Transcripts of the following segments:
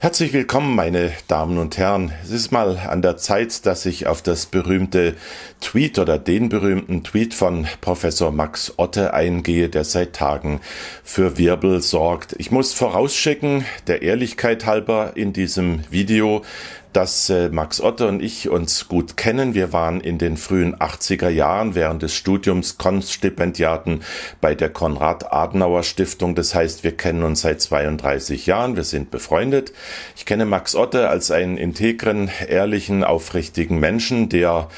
Herzlich willkommen, meine Damen und Herren. Es ist mal an der Zeit, dass ich auf das berühmte Tweet oder den berühmten Tweet von Professor Max Otte eingehe, der seit Tagen für Wirbel sorgt. Ich muss vorausschicken, der Ehrlichkeit halber in diesem Video, dass äh, Max Otte und ich uns gut kennen. Wir waren in den frühen 80er Jahren während des Studiums Konststipendiaten bei der Konrad-Adenauer-Stiftung. Das heißt, wir kennen uns seit 32 Jahren. Wir sind befreundet. Ich kenne Max Otte als einen integren, ehrlichen, aufrichtigen Menschen, der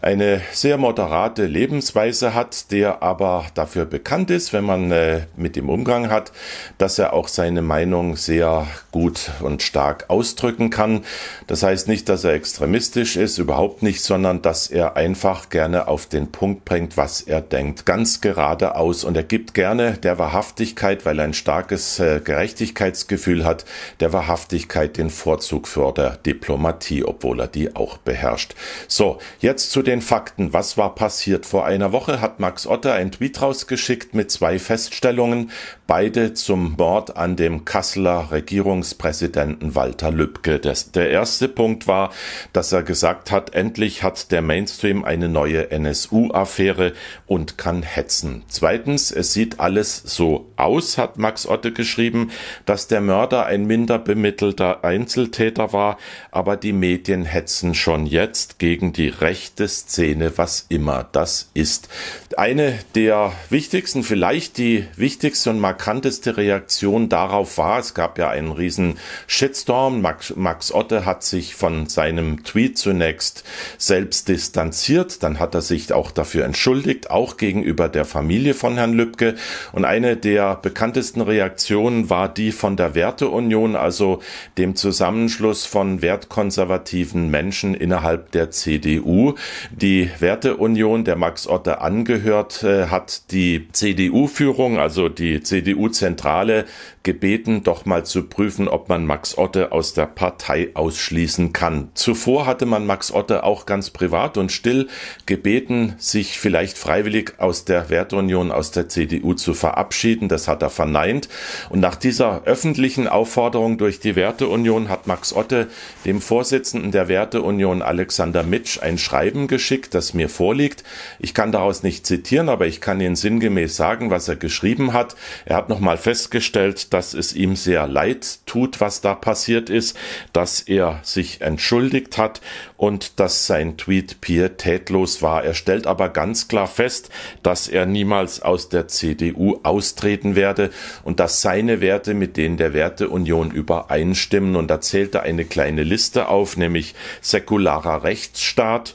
eine sehr moderate Lebensweise hat, der aber dafür bekannt ist, wenn man äh, mit ihm Umgang hat, dass er auch seine Meinung sehr gut und stark ausdrücken kann. Das heißt nicht, dass er extremistisch ist, überhaupt nicht, sondern dass er einfach gerne auf den Punkt bringt, was er denkt, ganz geradeaus. Und er gibt gerne der Wahrhaftigkeit, weil er ein starkes äh, Gerechtigkeitsgefühl hat, der Wahrhaftigkeit den Vorzug für der Diplomatie, obwohl er die auch beherrscht. So, jetzt zu den Fakten. Was war passiert? Vor einer Woche hat Max Otter ein Tweet rausgeschickt mit zwei Feststellungen, beide zum Mord an dem Kasseler Regierungspräsidenten Walter Lübcke. Das, der erste Punkt war, dass er gesagt hat, endlich hat der Mainstream eine neue NSU-Affäre und kann hetzen. Zweitens, es sieht alles so aus, hat Max Otte geschrieben, dass der Mörder ein minder bemittelter Einzeltäter war, aber die Medien hetzen schon jetzt gegen die rechte Szene, was immer das ist. Eine der wichtigsten, vielleicht die wichtigste und markanteste Reaktion darauf war, es gab ja einen riesen Shitstorm, Max, Max Otte hat sich von seinem Tweet zunächst selbst distanziert, dann hat er sich auch dafür entschuldigt, auch gegenüber der Familie von Herrn Lübcke. Und eine der bekanntesten Reaktionen war die von der Werteunion, also dem Zusammenschluss von wertkonservativen Menschen innerhalb der CDU, die Werteunion, der Max Otte angehört, äh, hat die CDU-Führung, also die CDU-Zentrale, gebeten, doch mal zu prüfen, ob man Max Otte aus der Partei ausschließen kann. Zuvor hatte man Max Otte auch ganz privat und still gebeten, sich vielleicht freiwillig aus der Werteunion, aus der CDU zu verabschieden. Das hat er verneint. Und nach dieser öffentlichen Aufforderung durch die Werteunion hat Max Otte dem Vorsitzenden der Werteunion Alexander Mitsch ein Schreiben geschickt, das mir vorliegt. Ich kann daraus nicht zitieren, aber ich kann Ihnen sinngemäß sagen, was er geschrieben hat. Er hat nochmal festgestellt, dass es ihm sehr leid tut, was da passiert ist, dass er sich entschuldigt hat und dass sein Tweet pietätlos war. Er stellt aber ganz klar fest, dass er niemals aus der CDU austreten werde und dass seine Werte mit denen der Werteunion übereinstimmen. Und da zählt er eine kleine Liste auf, nämlich säkularer Rechtsstaat,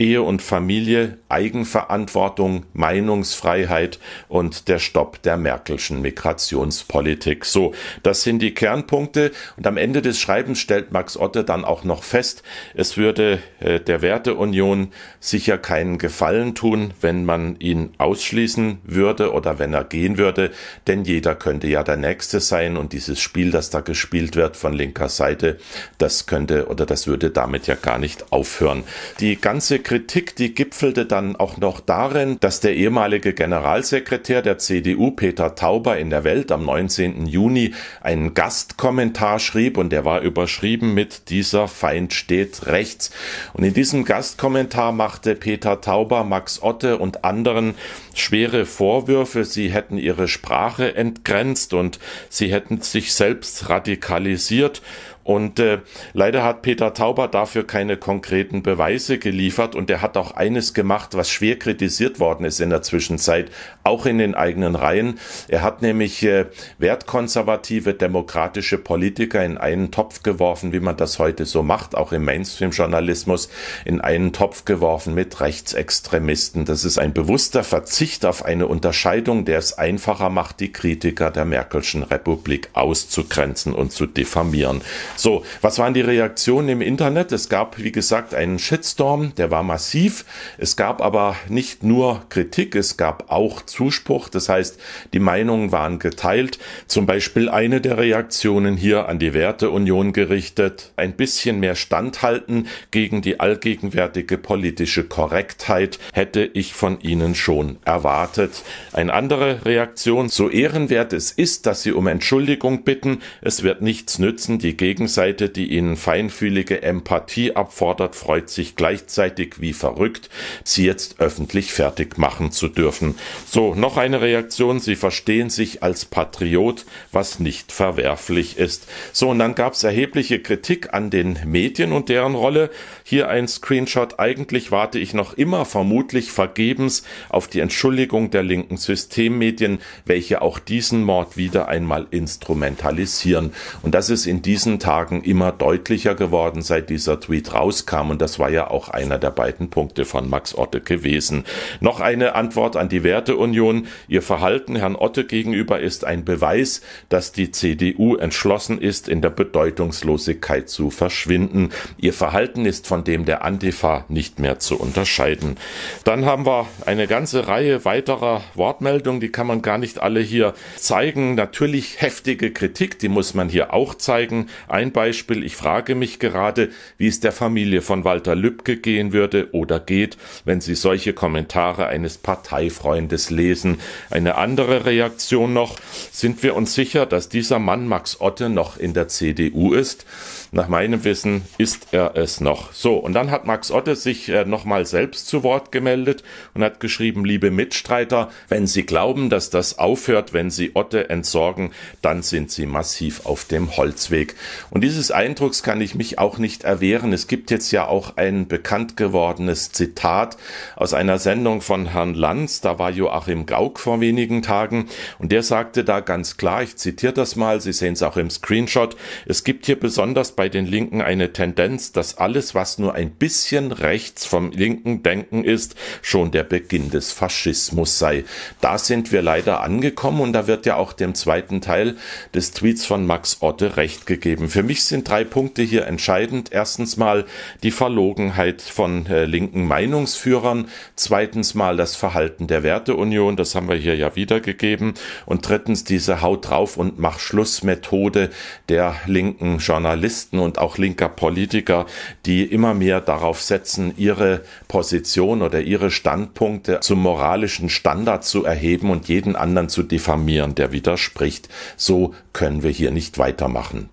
Ehe und Familie, Eigenverantwortung, Meinungsfreiheit und der Stopp der Merkelschen Migrationspolitik. So, das sind die Kernpunkte. Und am Ende des Schreibens stellt Max Otte dann auch noch fest, es würde äh, der Werteunion sicher keinen Gefallen tun, wenn man ihn ausschließen würde oder wenn er gehen würde, denn jeder könnte ja der Nächste sein und dieses Spiel, das da gespielt wird von linker Seite, das könnte oder das würde damit ja gar nicht aufhören. Die ganze Kritik, die gipfelte dann auch noch darin, dass der ehemalige Generalsekretär der CDU, Peter Tauber, in der Welt am 19. Juni einen Gastkommentar schrieb und der war überschrieben mit dieser Feind steht rechts. Und in diesem Gastkommentar machte Peter Tauber, Max Otte und anderen schwere Vorwürfe, sie hätten ihre Sprache entgrenzt und sie hätten sich selbst radikalisiert und äh, leider hat Peter Tauber dafür keine konkreten Beweise geliefert und er hat auch eines gemacht, was schwer kritisiert worden ist in der Zwischenzeit, auch in den eigenen Reihen. Er hat nämlich äh, wertkonservative demokratische Politiker in einen Topf geworfen, wie man das heute so macht, auch im Mainstream-Journalismus, in einen Topf geworfen mit Rechtsextremisten. Das ist ein bewusster Verzicht auf eine Unterscheidung, der es einfacher macht, die Kritiker der Merkelschen Republik auszugrenzen und zu diffamieren. So, was waren die Reaktionen im Internet? Es gab, wie gesagt, einen Shitstorm, der war massiv. Es gab aber nicht nur Kritik, es gab auch Zuspruch. Das heißt, die Meinungen waren geteilt. Zum Beispiel eine der Reaktionen hier an die Werteunion gerichtet. Ein bisschen mehr Standhalten gegen die allgegenwärtige politische Korrektheit hätte ich von Ihnen schon erwartet. Eine andere Reaktion, so ehrenwert es ist, dass Sie um Entschuldigung bitten, es wird nichts nützen, die Gegen Gegenseite, die ihnen feinfühlige Empathie abfordert, freut sich gleichzeitig wie verrückt, sie jetzt öffentlich fertig machen zu dürfen. So, noch eine Reaktion, sie verstehen sich als Patriot, was nicht verwerflich ist. So, und dann gab es erhebliche Kritik an den Medien und deren Rolle. Hier ein Screenshot. Eigentlich warte ich noch immer vermutlich vergebens auf die Entschuldigung der linken Systemmedien, welche auch diesen Mord wieder einmal instrumentalisieren. Und das ist in diesen Tagen immer deutlicher geworden, seit dieser Tweet rauskam. Und das war ja auch einer der beiden Punkte von Max Otte gewesen. Noch eine Antwort an die Werteunion. Ihr Verhalten Herrn Otte gegenüber ist ein Beweis, dass die CDU entschlossen ist, in der Bedeutungslosigkeit zu verschwinden. Ihr Verhalten ist von dem der Antifa nicht mehr zu unterscheiden. Dann haben wir eine ganze Reihe weiterer Wortmeldungen, die kann man gar nicht alle hier zeigen. Natürlich heftige Kritik, die muss man hier auch zeigen. Ein Beispiel, ich frage mich gerade, wie es der Familie von Walter Lübcke gehen würde oder geht, wenn sie solche Kommentare eines Parteifreundes lesen. Eine andere Reaktion noch, sind wir uns sicher, dass dieser Mann Max Otte noch in der CDU ist? Nach meinem Wissen ist er es noch. So, und dann hat Max Otte sich äh, nochmal selbst zu Wort gemeldet und hat geschrieben, liebe Mitstreiter, wenn Sie glauben, dass das aufhört, wenn Sie Otte entsorgen, dann sind Sie massiv auf dem Holzweg. Und dieses Eindrucks kann ich mich auch nicht erwehren. Es gibt jetzt ja auch ein bekannt gewordenes Zitat aus einer Sendung von Herrn Lanz, da war Joachim Gauck vor wenigen Tagen, und der sagte da ganz klar, ich zitiere das mal, Sie sehen es auch im Screenshot, es gibt hier besonders bei den Linken eine Tendenz, dass alles, was nur ein bisschen rechts vom linken Denken ist, schon der Beginn des Faschismus sei. Da sind wir leider angekommen und da wird ja auch dem zweiten Teil des Tweets von Max Otte recht gegeben. Für mich sind drei Punkte hier entscheidend. Erstens mal die Verlogenheit von äh, linken Meinungsführern. Zweitens mal das Verhalten der Werteunion. Das haben wir hier ja wiedergegeben. Und drittens diese Haut drauf und mach Schluss Methode der linken Journalisten Journalisten und auch linker Politiker, die immer mehr darauf setzen, ihre Position oder ihre Standpunkte zum moralischen Standard zu erheben und jeden anderen zu diffamieren, der widerspricht. So können wir hier nicht weitermachen.